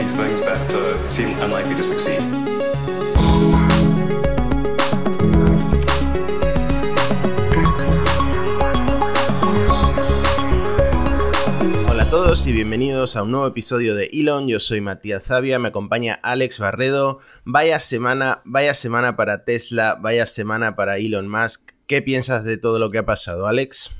these things that uh, seem unlikely to succeed. Hola a todos y bienvenidos a un nuevo episodio de Elon. Yo soy Matías Zavia, me acompaña Alex Barredo. Vaya semana, vaya semana para Tesla, vaya semana para Elon Musk. ¿Qué piensas de todo lo que ha pasado, Alex?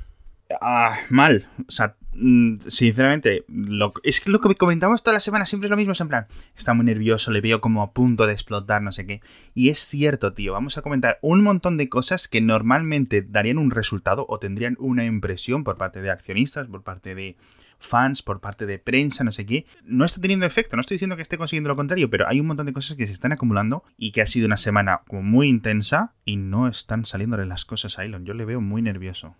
Ah, mal. O sea, mm, sinceramente, lo, es que lo que comentamos toda la semana siempre es lo mismo. Es en plan, está muy nervioso, le veo como a punto de explotar, no sé qué. Y es cierto, tío. Vamos a comentar un montón de cosas que normalmente darían un resultado o tendrían una impresión por parte de accionistas, por parte de fans, por parte de prensa, no sé qué, no está teniendo efecto. No estoy diciendo que esté consiguiendo lo contrario, pero hay un montón de cosas que se están acumulando y que ha sido una semana como muy intensa y no están saliéndole las cosas a Elon. Yo le veo muy nervioso.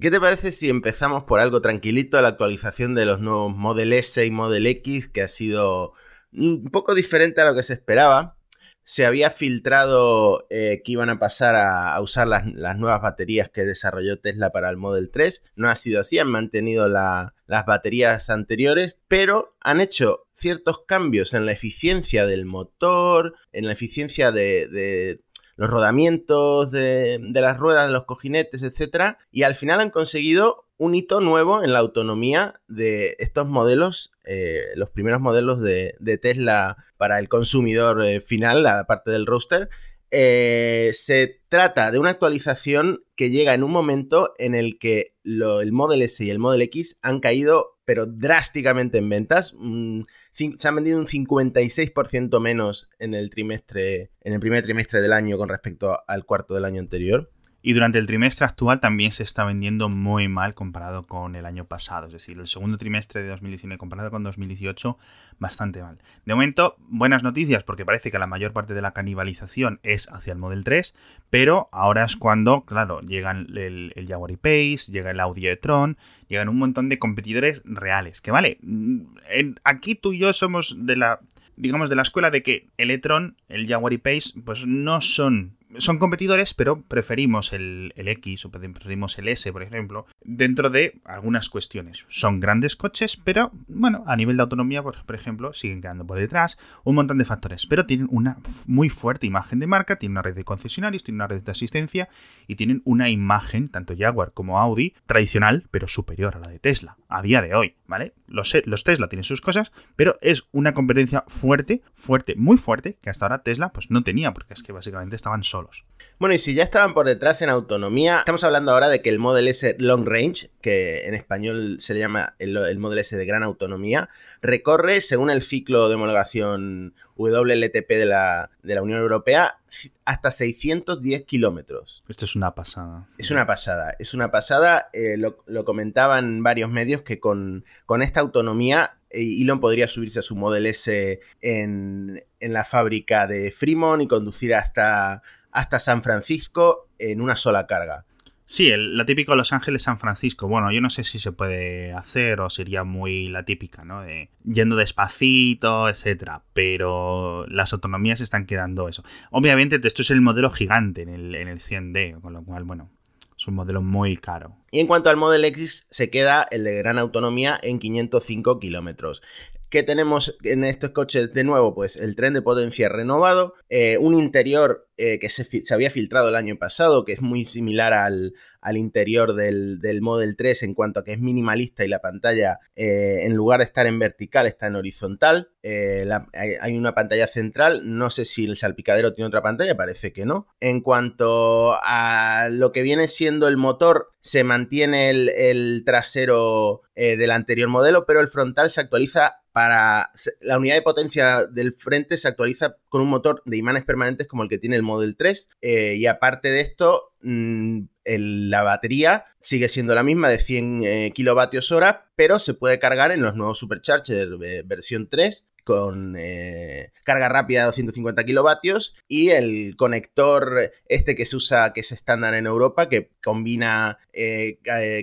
¿Qué te parece si empezamos por algo tranquilito, la actualización de los nuevos Model S y Model X, que ha sido un poco diferente a lo que se esperaba? Se había filtrado eh, que iban a pasar a, usar las, nuevas baterías que desarrolló Tesla para el Model 3. No ha sido así, han mantenido la, las baterías anteriores, pero han hecho ciertos cambios en la eficiencia del motor, en la eficiencia de los rodamientos de, las ruedas, de los cojinetes, etc. Y al final han conseguido un hito nuevo en la autonomía de estos modelos, eh, los primeros modelos de, Tesla para el consumidor eh, final, la parte del roster. Eh, se trata de una actualización que llega en un momento en el que el Model S y el Model X han caído, pero drásticamente en ventas. Mm, se han vendido un 56% menos en el trimestre, en el primer trimestre del año con respecto al cuarto del año anterior. Y durante el trimestre actual también se está vendiendo muy mal comparado con el año pasado. Es decir, el segundo trimestre de 2019 comparado con 2018, bastante mal. De momento, buenas noticias porque parece que la mayor parte de la canibalización es hacia el Model 3, pero ahora es cuando, claro, llegan el, Jaguar E-Pace, llega el Audi e-tron, llegan un montón de competidores reales. Que vale, en, aquí tú y yo somos de la digamos, de la escuela de que el e-tron, el Jaguar E-Pace, pues no son son competidores, pero preferimos el, el, X o preferimos el S, por ejemplo, dentro de algunas cuestiones. Son grandes coches, pero bueno, a nivel de autonomía, por, por ejemplo, siguen quedando por detrás, un montón de factores, pero tienen una muy fuerte imagen de marca, tienen una red de concesionarios, tienen una red de asistencia y tienen una imagen, tanto Jaguar como Audi, tradicional, pero superior a la de Tesla, a día de hoy, ¿vale? Los, los Tesla tienen sus cosas, pero es una competencia fuerte, fuerte, muy fuerte, que hasta ahora Tesla pues no tenía, porque es que básicamente estaban solos solos. Bueno, y si ya estaban por detrás en autonomía, estamos hablando ahora de que el Model S Long Range, que en español se le llama el, el Model S de gran autonomía, recorre, según el ciclo de homologación WLTP de la, de la Unión Europea, hasta 610 kilómetros. Esto es una pasada. Es una pasada, es una pasada. Eh, lo, lo, comentaban varios medios que con, con esta autonomía Elon podría subirse a su Model S en, en la fábrica de Fremont y conducir hasta hasta San Francisco en una sola carga. Sí, el, la típica Los Ángeles-San Francisco. Bueno, yo no sé si se puede hacer o sería muy la típica, ¿no? De yendo despacito, etcétera. Pero las autonomías están quedando eso. Obviamente, esto es el modelo gigante en el, en el 100D, con lo cual, bueno, es un modelo muy caro. Y en cuanto al Model X, se queda el de gran autonomía en 505 kilómetros. ¿Qué tenemos en estos coches de nuevo? Pues el tren de potencia renovado, eh, un interior eh, que se, había filtrado el año pasado, que es muy similar al, al interior del, del, Model 3 en cuanto a que es minimalista y la pantalla, eh, en lugar de estar en vertical, está en horizontal. Eh, hay, hay, una pantalla central, no sé si el salpicadero tiene otra pantalla, parece que no. En cuanto a lo que viene siendo el motor, se mantiene el, el trasero del anterior modelo, pero el frontal se actualiza para la unidad de potencia del frente se actualiza con un motor de imanes permanentes como el que tiene el Model 3 eh, y aparte de esto el, la batería sigue siendo la misma de 100 eh, kilovatios hora pero se puede cargar en los nuevos Supercharger eh, versión 3 con eh, carga rápida de 250 kilovatios y el conector este que se usa, que es estándar en Europa, que combina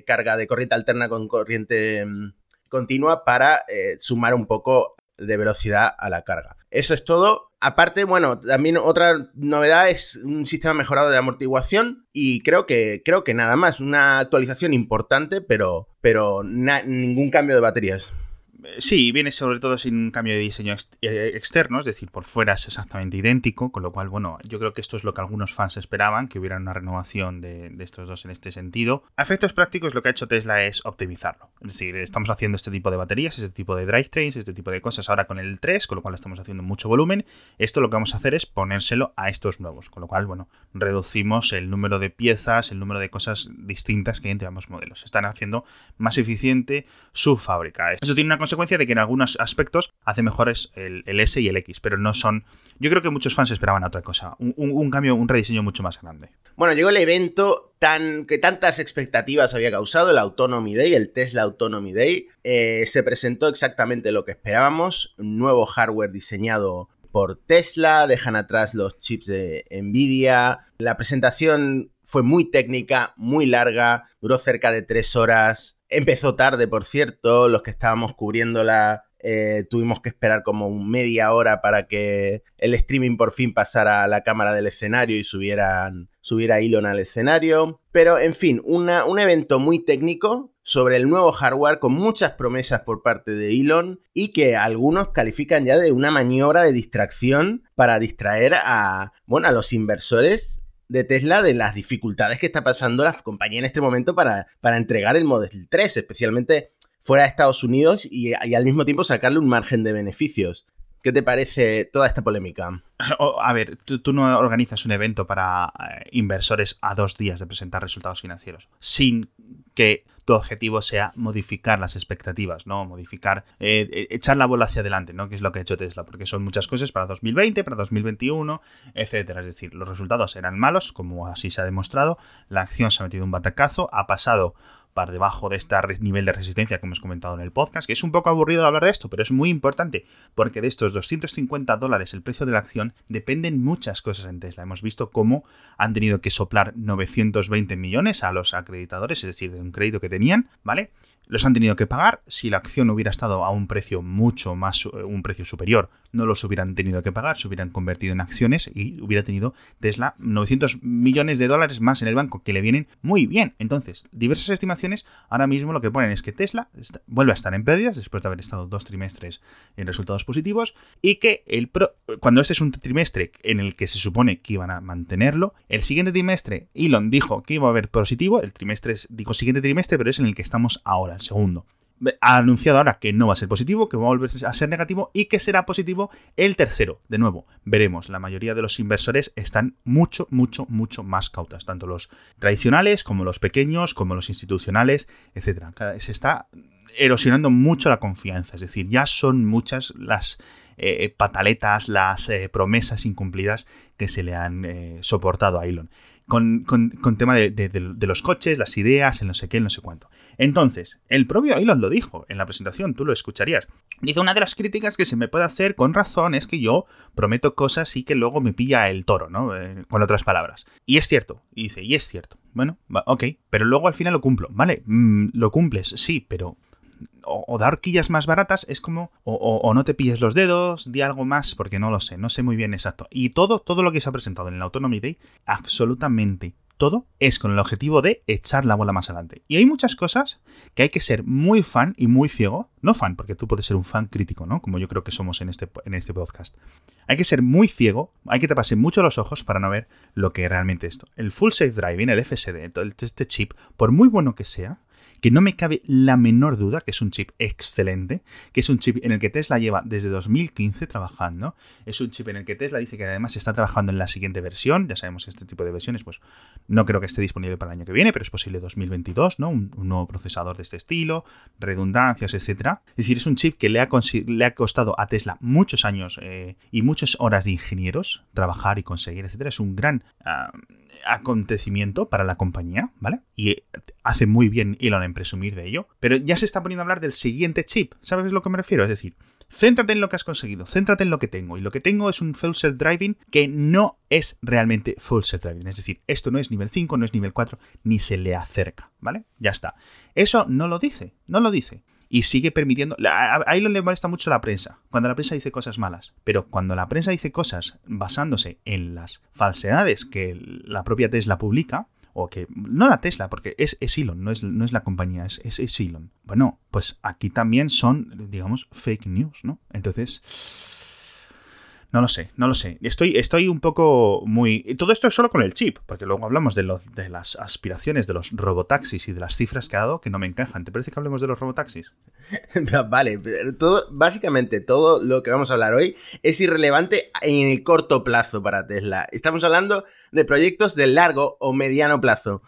carga de corriente alterna con corriente mmm, continua para sumar un poco de velocidad a la carga. Eso es todo. Aparte, bueno, también otra novedad es un sistema mejorado de amortiguación y creo que, creo que nada más, una actualización importante, pero, pero ningún cambio de baterías Sí, viene sobre todo sin un cambio de diseño eh, externo, es decir, por fuera es exactamente idéntico, con lo cual, bueno, yo creo que esto es lo que algunos fans esperaban, que hubiera una renovación de, estos dos en este sentido. A efectos prácticos, lo que ha hecho Tesla es optimizarlo. Es decir, estamos haciendo este tipo de baterías, este tipo de drivetrains, este tipo de cosas ahora con el 3, con lo cual estamos haciendo mucho volumen. Esto lo que vamos a hacer es ponérselo a estos nuevos, con lo cual, bueno, reducimos el número de piezas, el número de cosas distintas que hay entre ambos modelos. Están haciendo más eficiente su fábrica. Eso tiene una consecuencia de que en algunos aspectos hace mejores el, S y el X, pero no son... Yo creo que muchos fans esperaban otra cosa, un, cambio, un rediseño mucho más grande. Bueno, llegó el evento tan, que tantas expectativas había causado, el Autonomy Day, el Tesla Autonomy Day. Eh, se presentó exactamente lo que esperábamos, nuevo hardware diseñado por Tesla, dejan atrás los chips de Nvidia. La presentación fue muy técnica, muy larga, duró cerca de tres horas. Empezó tarde, por cierto, los que estábamos cubriéndola eh, tuvimos que esperar como media hora para que el streaming por fin pasara a la cámara del escenario y subieran, subiera Elon al escenario. Pero, en fin, un evento muy técnico sobre el nuevo hardware con muchas promesas por parte de Elon y que algunos califican ya de una maniobra de distracción para distraer a, bueno, a los inversores de Tesla de las dificultades que está pasando la compañía en este momento para, para entregar el Model 3, especialmente fuera de Estados Unidos y, al mismo tiempo sacarle un margen de beneficios. ¿Qué te parece toda esta polémica? A ver, tú, no organizas un evento para eh, inversores a dos días de presentar resultados financieros sin que tu objetivo sea modificar las expectativas, ¿no? Modificar, eh, eh, echar la bola hacia adelante, ¿no? Que es lo que ha hecho Tesla, porque son muchas cosas para 2020, para 2021, etcétera. Es decir, los resultados eran malos, como así se ha demostrado, la acción se ha metido un batacazo, ha pasado debajo de este nivel de resistencia que hemos comentado en el podcast, que es un poco aburrido hablar de esto, pero es muy importante porque de estos 250 dólares el precio de la acción dependen muchas cosas en Tesla. Hemos visto cómo han tenido que soplar 920 millones a los acreditadores, es decir, de un crédito que tenían, ¿vale? los han tenido que pagar. Si la acción hubiera estado a un precio mucho más, eh, un precio superior, no los hubieran tenido que pagar, se hubieran convertido en acciones y hubiera tenido Tesla 900 millones de dólares más en el banco, que le vienen muy bien. Entonces, diversas estimaciones ahora mismo lo que ponen es que Tesla vuelve a estar en pérdidas después de haber estado dos trimestres en resultados positivos y que el cuando este es un trimestre en el que se supone que iban a mantenerlo, el siguiente trimestre Elon dijo que iba a haber positivo, el trimestre es, digo siguiente trimestre, pero es en el que estamos ahora segundo. Ha anunciado ahora que no va a ser positivo, que va a volver a ser negativo y que será positivo el tercero. De nuevo, veremos. La mayoría de los inversores están mucho, mucho, mucho más cautas. Tanto los tradicionales como los pequeños, como los institucionales, etc. Se está erosionando mucho la confianza. Es decir, ya son muchas las eh, pataletas, las eh, promesas incumplidas que se le han eh, soportado a Elon. Con, tema de, de, los coches, las ideas, el no sé qué, el no sé cuánto. Entonces, el propio Elon lo dijo en la presentación, tú lo escucharías. Dice, una de las críticas que se me puede hacer con razón es que yo prometo cosas y que luego me pilla el toro, ¿no? Eh, con otras palabras. Y es cierto. Y dice, y es cierto. Bueno, ok, pero luego al final lo cumplo. Vale, mm, lo cumples, sí, pero o, dar horquillas más baratas es como o, no te pilles los dedos, di algo más porque no lo sé, no sé muy bien exacto. Y todo, todo lo que se ha presentado en el Autonomy Day, absolutamente todo es con el objetivo de echar la bola más adelante. Y hay muchas cosas que hay que ser muy fan y muy ciego. No fan, porque tú puedes ser un fan crítico, ¿no? Como yo creo que somos en este, en este podcast. Hay que ser muy ciego, hay que taparse mucho los ojos para no ver lo que realmente esto. El Full Safe Driving, el FSD, este chip, por muy bueno que sea, que no me cabe la menor duda que es un chip excelente, que es un chip en el que Tesla lleva desde 2015 trabajando, es un chip en el que Tesla dice que además está trabajando en la siguiente versión, ya sabemos que este tipo de versiones pues no creo que esté disponible para el año que viene, pero es posible 2022, ¿no? Un, nuevo procesador de este estilo, redundancias, etcétera. Es decir, es un chip que le ha, le ha costado a Tesla muchos años eh, y muchas horas de ingenieros trabajar y conseguir, etcétera. Es un gran... Ah, acontecimiento para la compañía, ¿vale? Y hace muy bien Elon en presumir de ello, pero ya se está poniendo a hablar del siguiente chip, ¿sabes a lo que me refiero? Es decir, céntrate en lo que has conseguido, céntrate en lo que tengo, y lo que tengo es un full self driving que no es realmente full self driving, es decir, esto no es nivel 5, no es nivel 4, ni se le acerca, ¿vale? Ya está. Eso no lo dice, no lo dice y sigue permitiendo. A Elon le molesta mucho la prensa, cuando la prensa dice cosas malas. Pero cuando la prensa dice cosas basándose en las falsedades que la propia Tesla publica, o que no la Tesla, porque es, es Elon, no es, no es la compañía, es, es Elon. Bueno, pues aquí también son, digamos, fake news, ¿no? Entonces no lo sé, no lo sé. Estoy, estoy un poco muy. Todo esto es solo con el chip, porque luego hablamos de, de las aspiraciones de los robotaxis y de las cifras que ha dado que no me encajan. ¿Te parece que hablemos de los robotaxis? vale, todo, básicamente todo lo que vamos a hablar hoy es irrelevante en el corto plazo para Tesla. Estamos hablando de proyectos de largo o mediano plazo.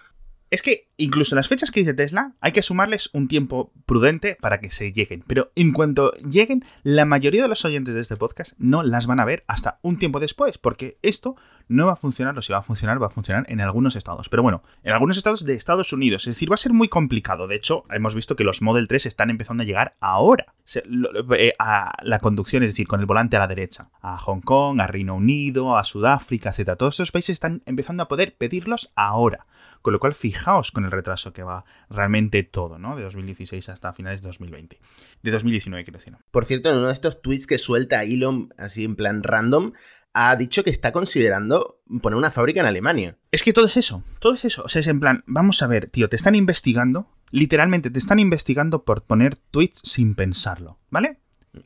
Es que incluso las fechas que dice Tesla hay que sumarles un tiempo prudente para que se lleguen. Pero en cuanto lleguen, la mayoría de los oyentes de este podcast no las van a ver hasta un tiempo después, porque esto no va a funcionar, o si va a funcionar, va a funcionar en algunos estados. Pero bueno, en algunos estados de Estados Unidos. Es decir, va a ser muy complicado. De hecho, hemos visto que los Model 3 están empezando a llegar ahora eh, a la conducción, es decir, con el volante a la derecha. A Hong Kong, a Reino Unido, a Sudáfrica, etc. Todos estos países están empezando a poder pedirlos ahora. Con lo cual, fijaos con el retraso que va realmente todo, ¿no? De 2016 hasta finales de 2020. De 2019, quiero decir. Por cierto, en uno de estos tweets que suelta Elon, así en plan random, ha dicho que está considerando poner una fábrica en Alemania. Es que todo es eso, todo es eso. O sea, es en plan, vamos a ver, tío, te están investigando, literalmente te están investigando por poner tweets sin pensarlo, ¿vale?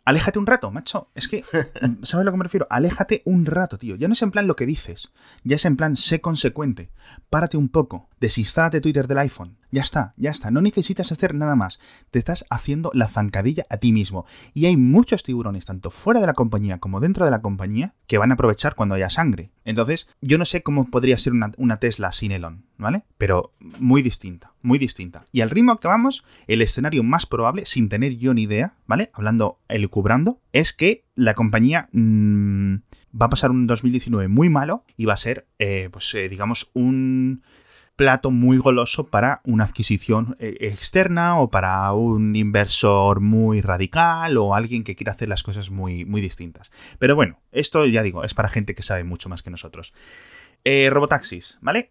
Aléjate un rato, macho. Es que, ¿sabes a lo que me refiero? Aléjate un rato, tío. Ya no es en plan lo que dices. Ya es en plan, sé consecuente. Párate un poco. Desinstálate Twitter del iPhone. Ya está, ya está. No necesitas hacer nada más. Te estás haciendo la zancadilla a ti mismo. Y hay muchos tiburones, tanto fuera de la compañía como dentro de la compañía, que van a aprovechar cuando haya sangre. Entonces, yo no sé cómo podría ser una, Tesla sin Elon, ¿vale? Pero muy distinta, muy distinta. Y al ritmo que vamos, el escenario más probable, sin tener yo ni idea, ¿vale? Hablando, elucubrando, es que la compañía... Mmm, va a pasar un 2019 muy malo y va a ser, eh, pues eh, digamos, un plato muy goloso para una adquisición eh, externa o para un inversor muy radical o alguien que quiera hacer las cosas muy, muy distintas. Pero bueno, esto ya digo, es para gente que sabe mucho más que nosotros. robotaxis, ¿vale?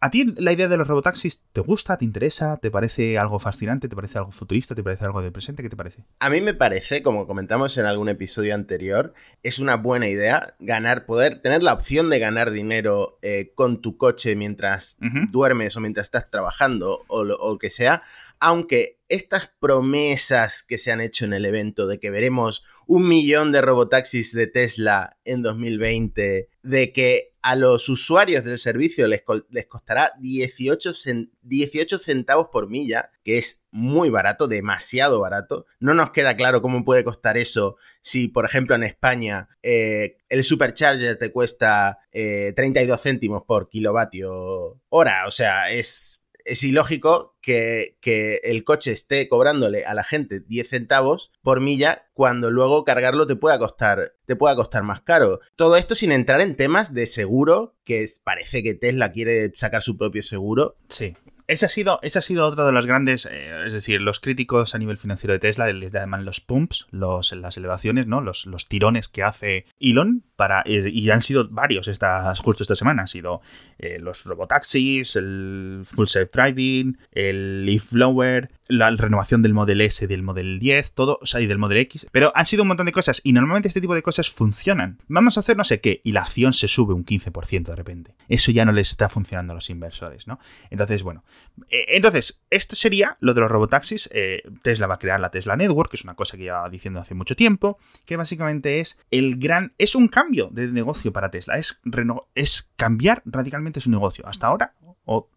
¿A ti la idea de los robotaxis te gusta, te interesa, te parece algo fascinante, te parece algo futurista, te parece algo de presente? ¿Qué te parece? A mí me parece, como comentamos en algún episodio anterior, es una buena idea ganar, poder tener la opción de ganar dinero eh, con tu coche mientras duermes o mientras estás trabajando o lo que sea, aunque estas promesas que se han hecho en el evento de que veremos un millón de robotaxis de Tesla en 2020, de que a los usuarios del servicio les, costará 18, 18, centavos por milla, que es muy barato, demasiado barato. No nos queda claro cómo puede costar eso si, por ejemplo, en España eh, el supercharger te cuesta 32 eh, céntimos por kilovatio hora. O sea, es es ilógico que, el coche esté cobrándole a la gente 10 centavos por milla cuando luego cargarlo te pueda costar, te pueda costar más caro. Todo esto sin entrar en temas de seguro, que parece que Tesla quiere sacar su propio seguro. Sí. Ese ha sido, ese ha sido otro de los grandes, eh, es decir, los críticos a nivel financiero de Tesla les llaman los pumps, las elevaciones, ¿no? Los, los tirones que hace Elon para, y han sido varios estas, justo esta semana, han sido eh, los robotaxis, el full self driving, el leaf blower, la renovación del Model S, del Model 10, todo, o sea, y del Model X. Pero han sido un montón de cosas y normalmente este tipo de cosas funcionan. Vamos a hacer no sé qué y la acción se sube un 15% de repente. Eso ya no les está funcionando a los inversores, ¿no? Entonces, bueno. Eh, entonces, esto sería lo de los robotaxis. Eh, Tesla va a crear la Tesla Network, que es una cosa que lleva diciendo hace mucho tiempo, que básicamente es el gran... Es un cambio de negocio para Tesla. Es, es cambiar radicalmente su negocio. Hasta ahora, o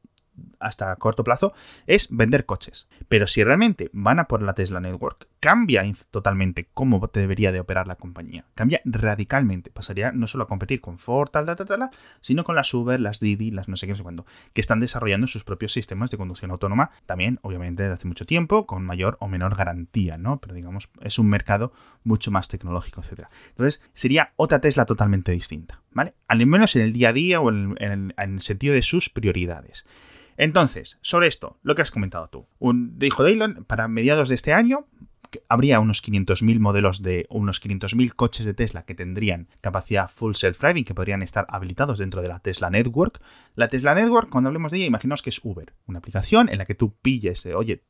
hasta corto plazo es vender coches. Pero si realmente van a por la Tesla Network, cambia totalmente cómo debería de operar la compañía. Cambia radicalmente. Pasaría no solo a competir con Ford, tal, tal, tal, tal, sino con las Uber, las Didi, las no sé qué, no sé cuándo, que están desarrollando sus propios sistemas de conducción autónoma, también, obviamente, desde hace mucho tiempo, con mayor o menor garantía, ¿no? Pero digamos, es un mercado mucho más tecnológico, etcétera. Entonces, sería otra Tesla totalmente distinta, ¿vale? Al menos en el día a día o en el sentido de sus prioridades. Entonces, sobre esto, lo que has comentado tú. Un, dijo Elon, para mediados de este año habría unos 500.000 modelos de unos 500.000 coches de Tesla que tendrían capacidad full self-driving que podrían estar habilitados dentro de la Tesla Network. La Tesla Network, cuando hablemos de ella, imaginaos que es Uber, una aplicación en la que tú pilles, oye,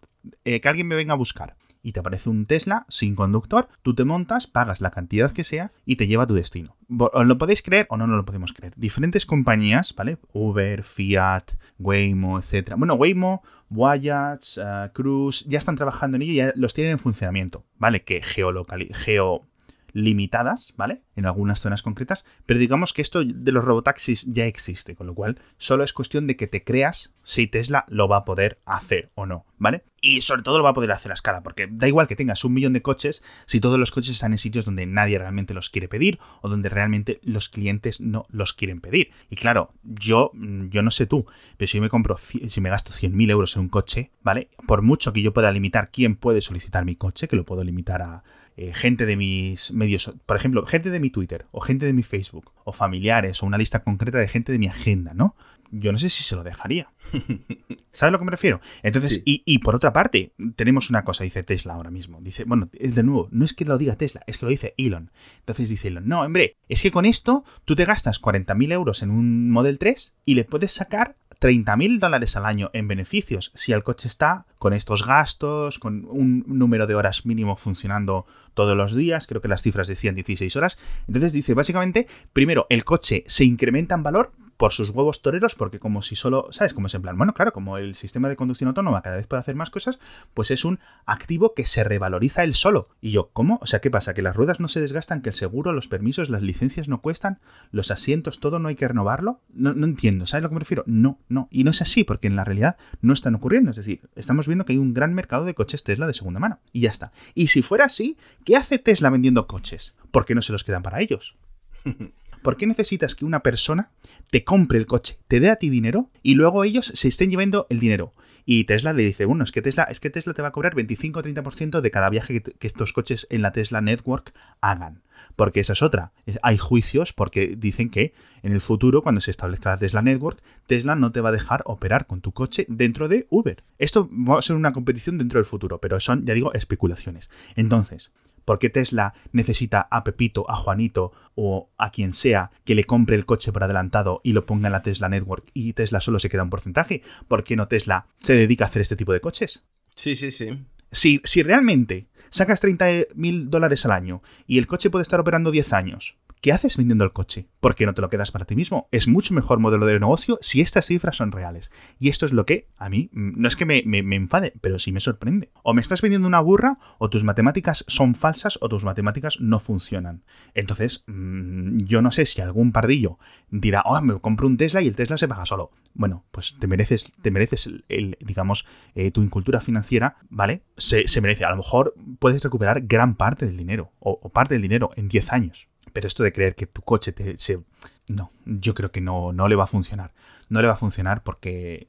eh, que alguien me venga a buscar y te aparece un Tesla sin conductor, tú te montas, pagas la cantidad que sea y te lleva a tu destino. ¿Os lo podéis creer o no, no lo podemos creer? Diferentes compañías, ¿vale? Uber, Fiat, Waymo, etc. Bueno, Waymo, Voyage, uh, Cruise, ya están trabajando en ello y ya los tienen en funcionamiento, ¿vale? Que geolocal geo limitadas, ¿vale? En algunas zonas concretas, pero digamos que esto de los robotaxis ya existe, con lo cual solo es cuestión de que te creas si Tesla lo va a poder hacer o no, ¿vale? Y sobre todo lo va a poder hacer a escala, porque da igual que tengas un millón de coches si todos los coches están en sitios donde nadie realmente los quiere pedir o donde realmente los clientes no los quieren pedir. Y claro, yo, yo no sé tú, pero si me compro, si me gasto 100.000 euros en un coche, ¿vale? Por mucho que yo pueda limitar quién puede solicitar mi coche, que lo puedo limitar a eh, gente de mis medios, por ejemplo, gente de mi Twitter o gente de mi Facebook o familiares o una lista concreta de gente de mi agenda, ¿no? Yo no sé si se lo dejaría. ¿Sabes a lo que me refiero? Entonces, y, por otra parte, tenemos una cosa, dice Tesla ahora mismo. Dice, bueno, es de nuevo, no es que lo diga Tesla, es que lo dice Elon. Entonces dice Elon, no, hombre, es que con esto tú te gastas 40.000 euros en un Model 3 y le puedes sacar 30.000 dólares al año en beneficios si el coche está con estos gastos, con un número de horas mínimo funcionando todos los días, creo que las cifras decían 16 horas. Entonces dice, básicamente, primero, el coche se incrementa en valor por sus huevos toreros, porque como si solo, ¿sabes? Como es en plan, bueno, claro, como el sistema de conducción autónoma cada vez puede hacer más cosas, pues es un activo que se revaloriza él solo. Y yo, ¿cómo? O sea, ¿qué pasa? ¿Que las ruedas no se desgastan? ¿Que el seguro, los permisos, las licencias no cuestan? ¿Los asientos, todo no hay que renovarlo? No, no entiendo, ¿sabes lo que me refiero? No, no. Y no es así, porque en la realidad no están ocurriendo. Es decir, estamos viendo que hay un gran mercado de coches Tesla de segunda mano. Y ya está. Y si fuera así, ¿qué hace Tesla vendiendo coches? ¿Por qué no se los quedan para ellos? ¿Por qué necesitas que una persona te compre el coche, te dé a ti dinero y luego ellos se estén llevando el dinero? Y Tesla le dice, bueno, es que Tesla, es que Tesla te va a cobrar 25 o 30% de cada viaje que, estos coches en la Tesla Network hagan. Porque esa es otra. Hay juicios porque dicen que en el futuro, cuando se establezca la Tesla Network, Tesla no te va a dejar operar con tu coche dentro de Uber. Esto va a ser una competición dentro del futuro, pero son, ya digo, especulaciones. Entonces, ¿Por qué Tesla necesita a Pepito, a Juanito o a quien sea que le compre el coche por adelantado y lo ponga en la Tesla Network y Tesla solo se queda un porcentaje? ¿Por qué no Tesla se dedica a hacer este tipo de coches? Sí, sí, sí. Si, si realmente sacas 30 mil dólares al año y el coche puede estar operando 10 años, ¿qué haces vendiendo el coche? ¿Por qué no te lo quedas para ti mismo? Es mucho mejor modelo de negocio si estas cifras son reales. Y esto es lo que a mí, mm, no es que me, enfade, pero sí me sorprende. O me estás vendiendo una burra, o tus matemáticas son falsas, o tus matemáticas no funcionan. Entonces, mm, yo no sé si algún pardillo dirá, oh, me compro un Tesla y el Tesla se paga solo. Bueno, pues te mereces, te mereces el, digamos, eh, tu incultura financiera, ¿vale? Se, merece. A lo mejor puedes recuperar gran parte del dinero, o, o parte del dinero en 10 años. Pero esto de creer que tu coche te, se... No, yo creo que no, no le va a funcionar. No le va a funcionar porque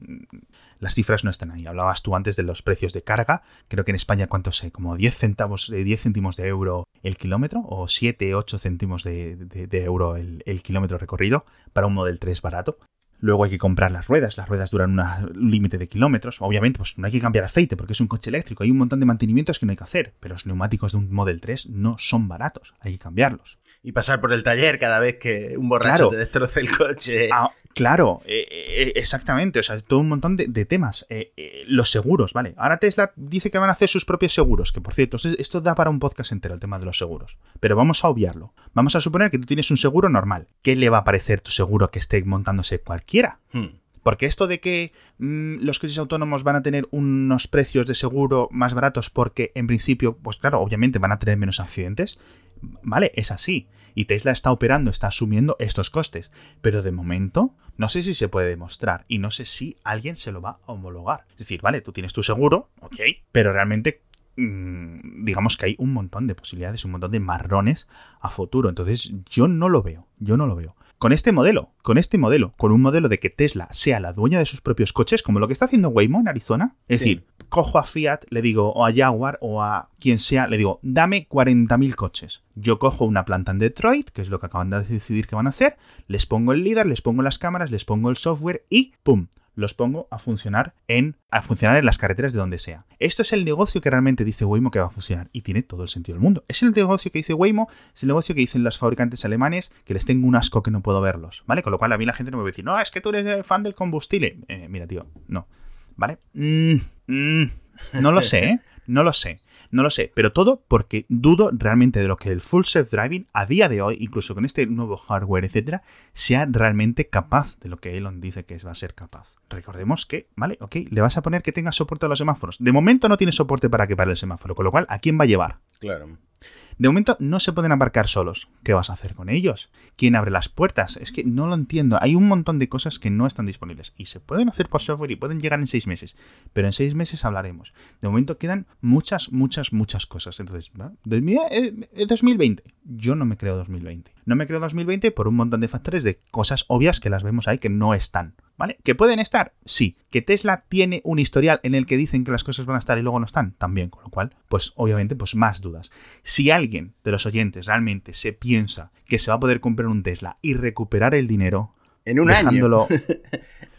las cifras no están ahí. Hablabas tú antes de los precios de carga. Creo que en España, ¿cuánto sé? Como 10 centavos, 10 céntimos de euro el kilómetro o 7, 8 céntimos de, euro el, el, kilómetro recorrido para un Model 3 barato. Luego hay que comprar las ruedas, las ruedas duran un límite de kilómetros. Obviamente, pues no hay que cambiar aceite porque es un coche eléctrico, hay un montón de mantenimientos que no hay que hacer, pero los neumáticos de un Model 3 no son baratos, hay que cambiarlos y pasar por el taller cada vez que un borracho te destroce el coche. Ah, claro, eh, eh, exactamente. O sea, todo un montón de, temas. Eh, los seguros, ¿vale? Ahora Tesla dice que van a hacer sus propios seguros, que por cierto, esto da para un podcast entero el tema de los seguros. Pero vamos a obviarlo. Vamos a suponer que tú tienes un seguro normal. ¿Qué le va a parecer tu seguro que esté montándose cualquiera? Hmm. Porque esto de que mm, los coches autónomos van a tener unos precios de seguro más baratos porque en principio, pues claro, obviamente van a tener menos accidentes, vale, es así. Y Tesla está operando, está asumiendo estos costes. Pero de momento, no sé si se puede demostrar y no sé si alguien se lo va a homologar. Es decir, vale, tú tienes tu seguro, ok, pero realmente mm, digamos que hay un montón de posibilidades, un montón de marrones a futuro. Entonces yo no lo veo, yo no lo veo. Con este modelo, con este modelo, con un modelo de que Tesla sea la dueña de sus propios coches, como lo que está haciendo Waymo en Arizona, es decir, cojo a Fiat, le digo, o a Jaguar, o a quien sea, le digo, dame 40.000 coches. Yo cojo una planta en Detroit, que es lo que acaban de decidir que van a hacer, les pongo el líder, les pongo las cámaras, les pongo el software y ¡pum! Los pongo a funcionar en a funcionar en las carreteras de donde sea. Esto es el negocio que realmente dice Waymo que va a funcionar y tiene todo el sentido del mundo. Es el negocio que dice Waymo, es el negocio que dicen los fabricantes alemanes que les tengo un asco que no puedo verlos, ¿vale? Con lo cual a mí la gente no me va a decir, "No, es que tú eres fan del combustible." Eh, mira, tío, no. ¿Vale? Mm, mm, no lo sé, ¿eh? No lo sé. No lo sé, pero todo porque dudo realmente de lo que el full self-driving a día de hoy, incluso con este nuevo hardware, etcétera, sea realmente capaz de lo que Elon dice que va a ser capaz. Recordemos que, vale, ok, le vas a poner que tenga soporte a los semáforos. De momento no tiene soporte para que pare el semáforo, con lo cual, ¿a quién va a llevar? Claro. De momento no se pueden embarcar solos. ¿Qué vas a hacer con ellos? ¿Quién abre las puertas? Es que no lo entiendo. Hay un montón de cosas que no están disponibles. Y se pueden hacer por software y pueden llegar en seis meses. Pero en seis meses hablaremos. De momento quedan muchas, muchas, muchas cosas. Entonces, ¿no? 2020. Yo no me creo 2020. No me creo 2020 por un montón de factores de cosas obvias que las vemos ahí que no están. ¿Vale? ¿Que pueden estar? Sí. ¿Que Tesla tiene un historial en el que dicen que las cosas van a estar y luego no están? También, con lo cual, pues obviamente, pues más dudas. Si alguien de los oyentes realmente se piensa que se va a poder comprar un Tesla y recuperar el dinero, en un dejándolo, año.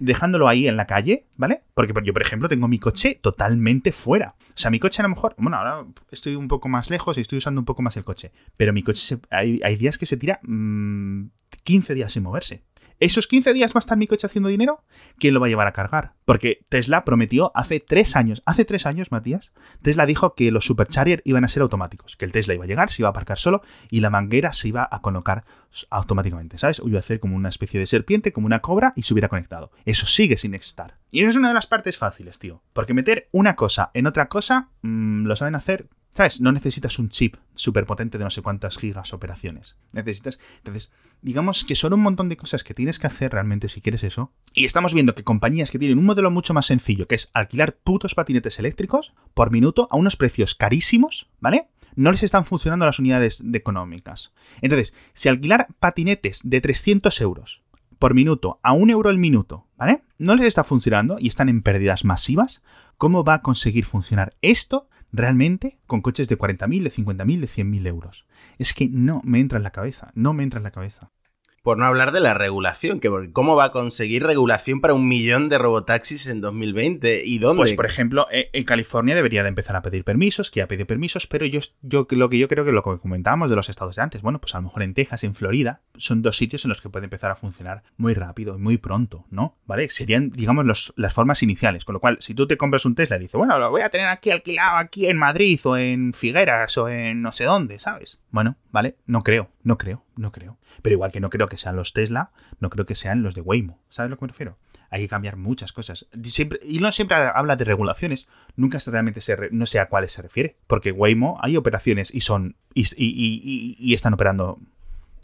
dejándolo ahí en la calle, ¿vale? Porque yo, por ejemplo, tengo mi coche totalmente fuera. O sea, mi coche a lo mejor, bueno, ahora estoy un poco más lejos y estoy usando un poco más el coche, pero mi coche, se, hay, hay, días que se tira mmm, 15 días sin moverse. ¿Esos 15 días va a estar mi coche haciendo dinero? ¿Quién lo va a llevar a cargar? Porque Tesla prometió hace tres años, hace tres años, Matías, Tesla dijo que los supercharger iban a ser automáticos, que el Tesla iba a llegar, se iba a aparcar solo y la manguera se iba a colocar automáticamente, ¿sabes? O iba a hacer como una especie de serpiente, como una cobra y se hubiera conectado. Eso sigue sin estar. Y esa es una de las partes fáciles, tío. Porque meter una cosa en otra cosa, mmm, lo saben hacer ¿Sabes? No necesitas un chip súper potente de no sé cuántas gigas operaciones. Necesitas. Entonces, digamos que son un montón de cosas que tienes que hacer realmente si quieres eso. Y estamos viendo que compañías que tienen un modelo mucho más sencillo, que es alquilar putos patinetes eléctricos por minuto a unos precios carísimos, ¿vale? No les están funcionando las unidades económicas. Entonces, si alquilar patinetes de 300 euros por minuto a un euro el minuto, ¿vale? No les está funcionando y están en pérdidas masivas. ¿Cómo va a conseguir funcionar esto realmente con coches de 40.000, de 50.000, de 100.000 euros. Es que no me entra en la cabeza, no me entra en la cabeza. Por no hablar de la regulación, que ¿cómo va a conseguir regulación para un millón de robotaxis en 2020? ¿Y dónde? Pues, por ejemplo, en California debería de empezar a pedir permisos, que ya pide permisos, pero yo, yo lo que yo creo que lo que comentábamos de los estados de antes, bueno, pues a lo mejor en Texas, en Florida, son dos sitios en los que puede empezar a funcionar muy rápido y muy pronto, ¿no? ¿Vale? Serían, digamos, los, las formas iniciales. Con lo cual, si tú te compras un Tesla y dices, bueno, lo voy a tener aquí alquilado aquí en Madrid o en Figueras o en no sé dónde, ¿sabes? Bueno, vale, no creo, no creo, no creo. Pero igual que no creo que sean los Tesla, no creo que sean los de Waymo. ¿Sabes a lo que me refiero? Hay que cambiar muchas cosas. Siempre, y no siempre habla de regulaciones, nunca realmente se re, no sé a cuáles se refiere. Porque Waymo hay operaciones y son. y, y, y, y están operando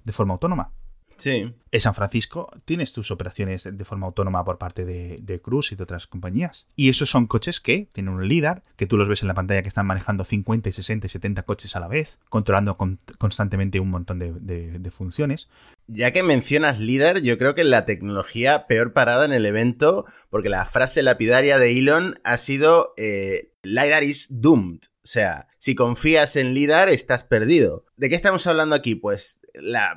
de forma autónoma. Sí. En San Francisco tienes tus operaciones de forma autónoma por parte de, de Cruise y de otras compañías. Y esos son coches que tienen un líder, que tú los ves en la pantalla que están manejando 50, 60 y 70 coches a la vez, controlando con, constantemente un montón de, de, de, funciones. Ya que mencionas líder, yo creo que la tecnología peor parada en el evento, porque la frase lapidaria de Elon ha sido eh, LiDAR is doomed. O sea, si confías en LIDAR, estás perdido. ¿De qué estamos hablando aquí? Pues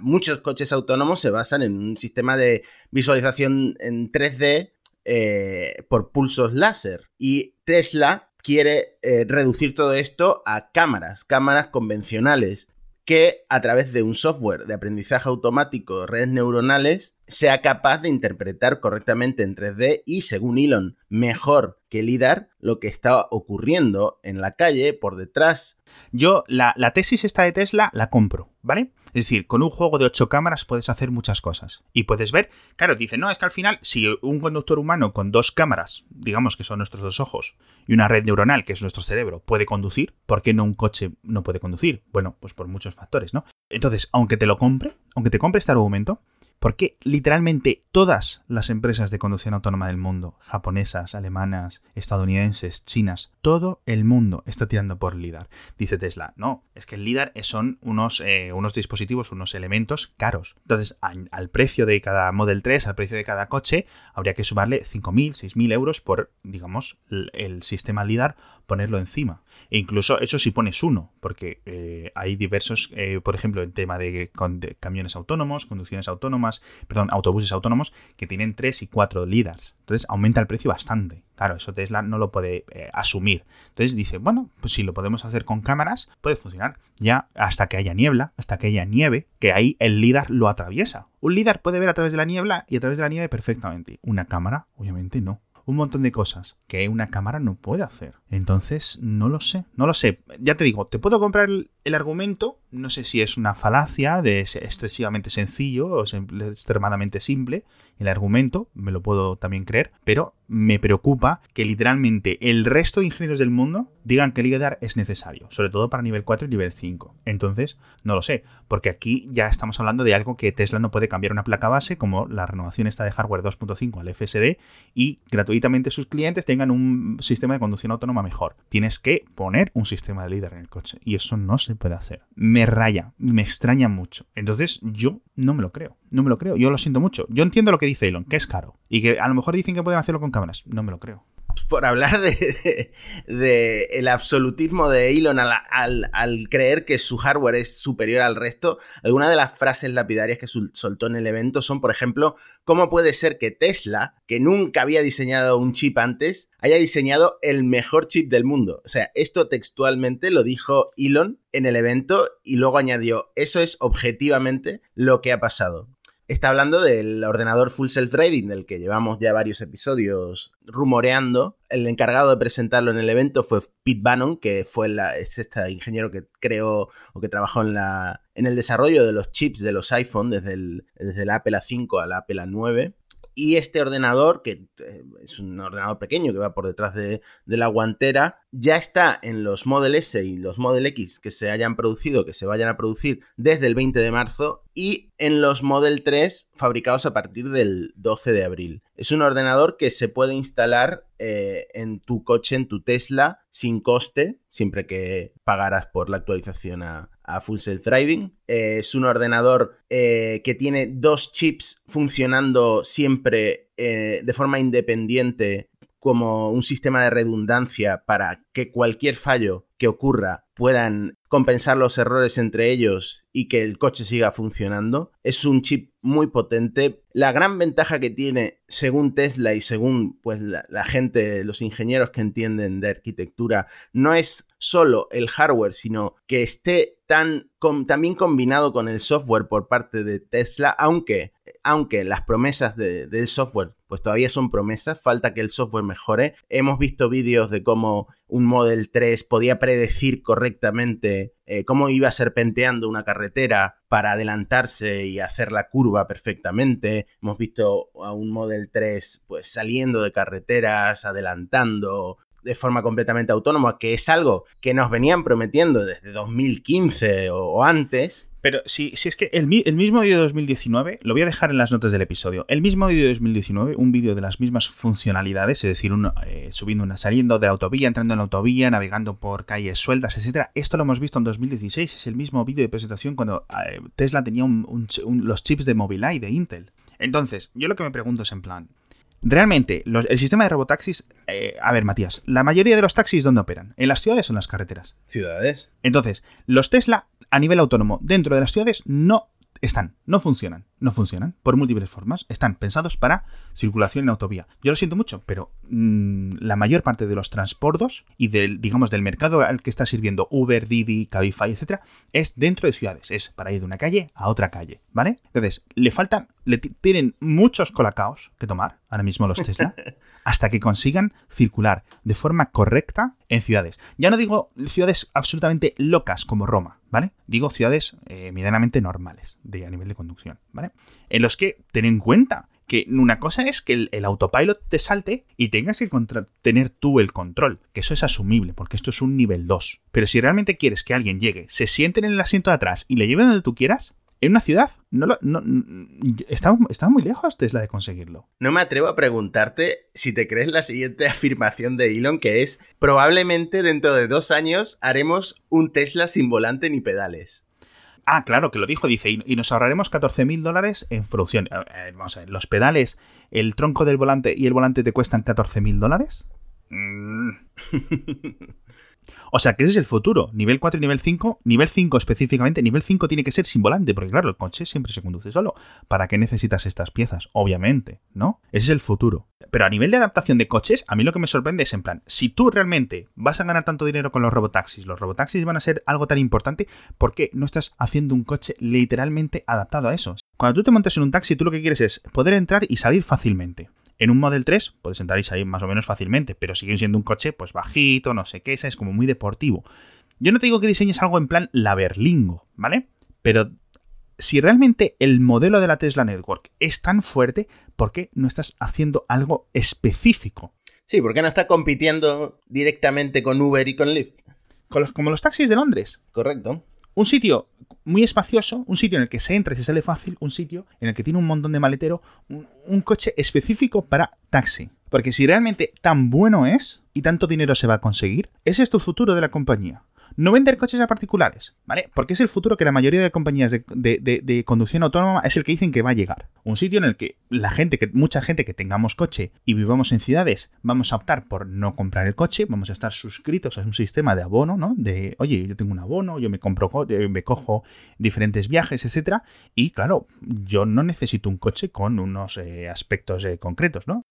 muchos coches autónomos se basan en un sistema de visualización en 3D eh, por pulsos láser. Y Tesla quiere eh, reducir todo esto a cámaras, cámaras convencionales que a través de un software de aprendizaje automático, redes neuronales, sea capaz de interpretar correctamente en 3D y, según Elon, mejor que LIDAR lo que está ocurriendo en la calle, por detrás. Yo la, la tesis esta de Tesla la compro, ¿vale? Es decir, con un juego de 8 cámaras puedes hacer muchas cosas. Y puedes ver, claro, dice, no, es que al final, si un conductor humano con dos cámaras, digamos que son nuestros dos ojos, y una red neuronal, que es nuestro cerebro, puede conducir, ¿por qué no un coche no puede conducir? Bueno, pues por muchos factores, ¿no? Entonces, aunque te lo compre, aunque te compre este argumento, porque literalmente todas las empresas de conducción autónoma del mundo, japonesas, alemanas, estadounidenses, chinas, todo el mundo está tirando por LIDAR. Dice Tesla, no, es que el LIDAR son unos, eh, unos dispositivos, unos elementos caros. Entonces, al, precio de cada Model 3, al precio de cada coche, habría que sumarle 5.000, 6.000 euros por, digamos, el, el sistema LIDAR, ponerlo encima. E incluso eso si pones uno, porque eh, hay diversos, eh, por ejemplo, en tema de, camiones autónomos, conducciones autónomas, perdón, autobuses autónomos que tienen 3 y 4 LIDARs. Entonces aumenta el precio bastante. Claro, eso Tesla no lo puede eh, asumir. Entonces dice, bueno, pues si lo podemos hacer con cámaras, puede funcionar. Ya hasta que haya niebla, hasta que haya nieve, que ahí el LIDAR lo atraviesa. Un LIDAR puede ver a través de la niebla y a través de la nieve perfectamente. Una cámara, obviamente, no un montón de cosas que una cámara no puede hacer. Entonces, no lo sé, no lo sé. Ya te digo, te puedo comprar el, argumento, no sé si es una falacia de excesivamente sencillo o extremadamente simple, el argumento, me lo puedo también creer, pero me preocupa que literalmente el resto de ingenieros del mundo digan que el LiDAR es necesario, sobre todo para nivel 4 y nivel 5. Entonces, no lo sé, porque aquí ya estamos hablando de algo que Tesla no puede cambiar una placa base, como la renovación esta de hardware 2.5 al FSD, y gratuitamente sus clientes tengan un sistema de conducción autónoma mejor. Tienes que poner un sistema de LiDAR en el coche, y eso no se puede hacer. Me raya, me extraña mucho. Entonces, yo no me lo creo, no me lo creo, yo lo siento mucho. Yo entiendo lo que dice Elon, que es caro, y que a lo mejor dicen que pueden hacerlo con cámaras, no me lo creo por hablar de, el absolutismo de Elon al, creer que su hardware es superior al resto, algunas de las frases lapidarias que soltó en el evento son, por ejemplo, ¿cómo puede ser que Tesla, que nunca había diseñado un chip antes, haya diseñado el mejor chip del mundo? O sea, esto textualmente lo dijo Elon en el evento y luego añadió, eso es objetivamente lo que ha pasado está hablando del ordenador Full Self Driving, del que llevamos ya varios episodios rumoreando. El encargado de presentarlo en el evento fue Pete Bannon, que fue es este ingeniero que creó o que trabajó en, la, en el desarrollo de los chips de los iPhone desde el, desde el Apple A5 al Apple A9. Y este ordenador, que eh, es un ordenador pequeño que va por detrás de, la guantera, ya está en los Model S y los Model X que se hayan producido, que se vayan a producir desde el 20 de marzo, y en los Model 3 fabricados a partir del 12 de abril. Es un ordenador que se puede instalar eh, en tu coche, en tu Tesla, sin coste, siempre que pagaras por la actualización a, Full Self Driving. Eh, es un ordenador eh, que tiene dos chips funcionando siempre de forma independiente como un sistema de redundancia para que cualquier fallo que ocurra puedan compensar los errores entre ellos y que el coche siga funcionando. Es un chip muy potente. La gran ventaja que tiene, según Tesla y según pues, la, gente, los ingenieros que entienden de arquitectura, no es solo el hardware, sino que esté tan, también combinado con el software por parte de Tesla, aunque, aunque las promesas del software pues todavía son promesas, falta que el software mejore. Hemos visto vídeos de cómo un Model 3 podía predecir correctamente eh, cómo iba serpenteando una carretera para adelantarse y hacer la curva perfectamente. Hemos visto a un Model 3 pues saliendo de carreteras, adelantando de forma completamente autónoma, que es algo que nos venían prometiendo desde 2015 o antes pero si, si es que el, mismo vídeo de 2019, lo voy a dejar en las notas del episodio, el mismo vídeo de 2019, un vídeo de las mismas funcionalidades, es decir, eh, subiendo una, saliendo de la autovía, entrando en la autovía, navegando por calles sueltas, etcétera. Esto lo hemos visto en 2016, es el mismo vídeo de presentación cuando eh, Tesla tenía los chips de Mobileye de Intel. Entonces, yo lo que me pregunto es en plan, Realmente, el sistema de robotaxis. Eh, a ver, Matías, la mayoría de los taxis, ¿dónde operan? ¿En las ciudades o en las carreteras? Ciudades. Entonces, los Tesla a nivel autónomo dentro de las ciudades no están, no funcionan, no funcionan por múltiples formas, están pensados para circulación en autovía. Yo lo siento mucho, pero mm, la mayor parte de los transportes y del, digamos, del mercado al que está sirviendo Uber, Didi, Cabify, etcétera, es dentro de ciudades, es para ir de una calle a otra calle, ¿vale? Entonces, le faltan, le tienen muchos colacaos que tomar ahora mismo los Tesla hasta que consigan circular de forma correcta en ciudades. Ya no digo ciudades absolutamente locas como Roma, ¿vale? Digo ciudades eh, medianamente normales de, a nivel de conducción, ¿vale? En los que ten en cuenta que una cosa es que el, autopilot te salte y tengas que tener tú el control, que eso es asumible, porque esto es un nivel 2. Pero si realmente quieres que alguien llegue, se siente en el asiento de atrás y le lleve donde tú quieras, en una ciudad. No, no, está, muy lejos Tesla de conseguirlo. No me atrevo a preguntarte si te crees la siguiente afirmación de Elon, que es probablemente dentro de dos años haremos un Tesla sin volante ni pedales. Ah, claro, que lo dijo, dice, y, nos ahorraremos 14.000 dólares en producción. vamos a ver, los pedales, el tronco del volante y el volante te cuestan 14.000 dólares. Mm. O sea que ese es el futuro. Nivel 4 y nivel 5. Nivel 5 específicamente. Nivel 5 tiene que ser sin volante, porque claro, el coche siempre se conduce solo. ¿Para qué necesitas estas piezas? Obviamente, ¿no? Ese es el futuro. Pero a nivel de adaptación de coches, a mí lo que me sorprende es en plan, si tú realmente vas a ganar tanto dinero con los robotaxis, los robotaxis van a ser algo tan importante, ¿por qué no estás haciendo un coche literalmente adaptado a eso? Cuando tú te montas en un taxi, tú lo que quieres es poder entrar y salir fácilmente. En un Model 3 puedes entrar y salir más o menos fácilmente, pero sigue siendo un coche pues bajito, no sé qué, es como muy deportivo. Yo no te digo que diseñes algo en plan la berlingo, ¿vale? Pero si realmente el modelo de la Tesla Network es tan fuerte, ¿por qué no estás haciendo algo específico? Sí, ¿por qué no está compitiendo directamente con Uber y con Lyft? como los taxis de Londres. Correcto. Un sitio muy espacioso, un sitio en el que se entra y se sale fácil, un sitio en el que tiene un montón de maletero, un, coche específico para taxi. Porque si realmente tan bueno es y tanto dinero se va a conseguir, ese es tu futuro de la compañía. No vender coches a particulares, ¿vale? Porque es el futuro que la mayoría de compañías de, conducción autónoma es el que dicen que va a llegar. Un sitio en el que la gente, que mucha gente que tengamos coche y vivamos en ciudades, vamos a optar por no comprar el coche, vamos a estar suscritos a un sistema de abono, ¿no? De, oye, yo tengo un abono, yo me compro, me cojo diferentes viajes, etcétera. Y claro, yo no necesito un coche con unos eh, aspectos eh, concretos, ¿no?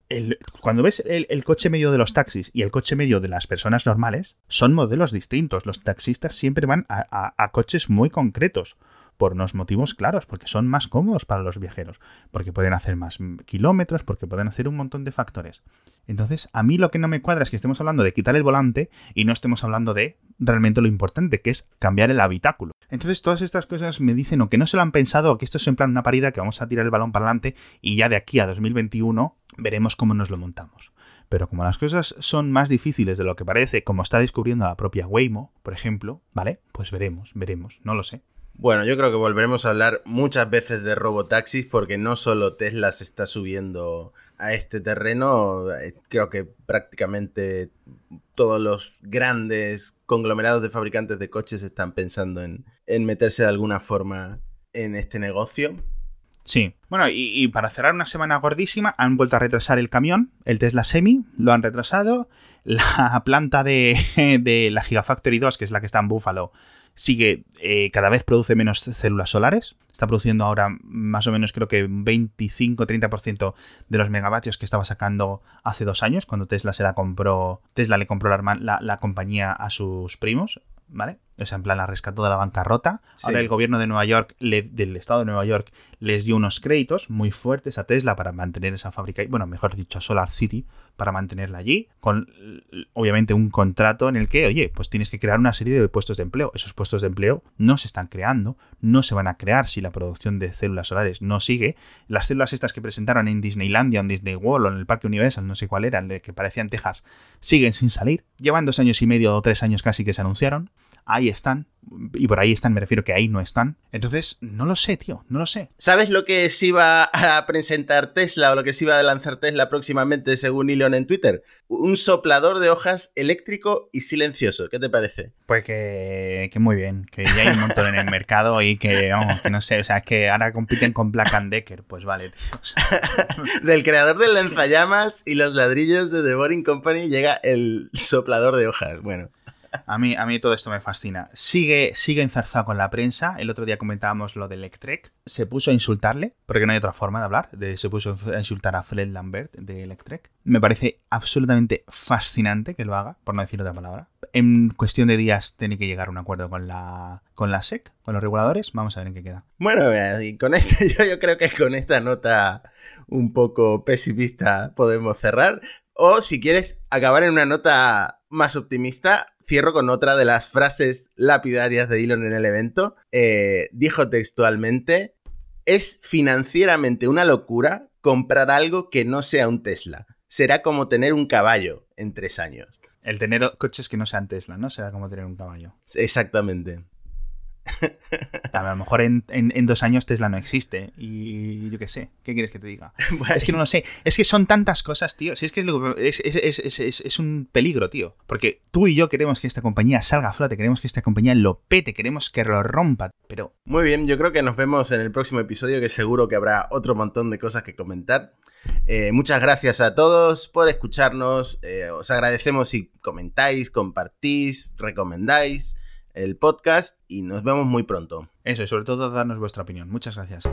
Cuando ves el, coche medio de los taxis y el coche medio de las personas normales, son modelos distintos. Los taxistas siempre van a, coches muy concretos por unos motivos claros, porque son más cómodos para los viajeros, porque pueden hacer más kilómetros, porque pueden hacer un montón de factores. Entonces, a mí lo que no me cuadra es que estemos hablando de quitar el volante y no estemos hablando de realmente lo importante, que es cambiar el habitáculo. Entonces, todas estas cosas me dicen o que no se lo han pensado o que esto es en plan una parida que vamos a tirar el balón para adelante y ya de aquí a 2021 veremos cómo nos lo montamos. Pero como las cosas son más difíciles de lo que parece, como está descubriendo la propia Waymo, por ejemplo, ¿vale? Pues veremos, veremos, no lo sé. Bueno, yo creo que volveremos a hablar muchas veces de robotaxis porque no solo Tesla se está subiendo a este terreno, eh, creo que prácticamente todos los grandes conglomerados de fabricantes de coches están pensando en, en meterse de alguna forma en este negocio. Sí. Bueno, y, para cerrar una semana gordísima, han vuelto a retrasar el camión, el Tesla Semi, lo han retrasado. La planta de, de la Gigafactory 2, que es la que está en Buffalo, sigue, eh, cada vez produce menos células solares. Está produciendo ahora más o menos creo que 25-30% de los megavatios que estaba sacando hace dos años, cuando Tesla se la compró, Tesla le compró la, la compañía a sus primos, ¿vale? O sea, en plan, la rescató de la bancarrota. Ahora el gobierno de Nueva York, del estado de Nueva York, les dio unos créditos muy fuertes a Tesla para mantener esa fábrica, bueno, mejor dicho, a Solar City, para mantenerla allí, con obviamente un contrato en el que, oye, pues tienes que crear una serie de puestos de empleo. Esos puestos de empleo no se están creando, no se van a crear si la producción de células solares no sigue. Las células estas que presentaron en Disneylandia, en Disney World o en el Parque Universal, no sé cuál era, el que parecían Texas, siguen sin salir. Llevan dos años y medio o tres años casi que se anunciaron ahí están. Y por ahí están, me refiero que ahí no están. Entonces, no lo sé, tío, no lo sé. ¿Sabes lo que se iba a presentar Tesla o lo que se iba a lanzar Tesla próximamente, según Elon en Twitter? Un soplador de hojas eléctrico y silencioso. ¿Qué te parece? Pues que, que muy bien, que ya hay un montón en el mercado y que, vamos, que no sé, o sea, que ahora compiten con Black and Decker. Pues vale, tío. del creador del lanzallamas y los ladrillos de The Boring Company llega el soplador de hojas. Bueno. A mí, a mí todo esto me fascina. Sigue, sigue enzarzado con la prensa. El otro día comentábamos lo de Electrek. Se puso a insultarle, porque no hay otra forma de hablar. se puso a insultar a Fred Lambert de Electrek. Me parece absolutamente fascinante que lo haga, por no decir otra palabra. En cuestión de días tiene que llegar a un acuerdo con la, con la SEC, con los reguladores. Vamos a ver en qué queda. Bueno, y con yo, yo creo que con esta nota un poco pesimista podemos cerrar. O si quieres acabar en una nota más optimista, cierro con otra de las frases lapidarias de Elon en el evento. Eh, dijo textualmente, es financieramente una locura comprar algo que no sea un Tesla. Será como tener un caballo en tres años. El tener coches que no sean Tesla, ¿no? Será como tener un caballo. Exactamente. A lo mejor en, dos años Tesla no existe. Y yo qué sé, ¿qué quieres que te diga? Es que no lo sé. Es que son tantas cosas, tío. Si es que es, un peligro, tío. Porque tú y yo queremos que esta compañía salga a flote, queremos que esta compañía lo pete, queremos que lo rompa. Pero. Muy bien, yo creo que nos vemos en el próximo episodio, que seguro que habrá otro montón de cosas que comentar. Eh, muchas gracias a todos por escucharnos. Eh, os agradecemos si comentáis, compartís, recomendáis el podcast y nos vemos muy pronto. Eso, y sobre todo darnos vuestra opinión. Muchas gracias.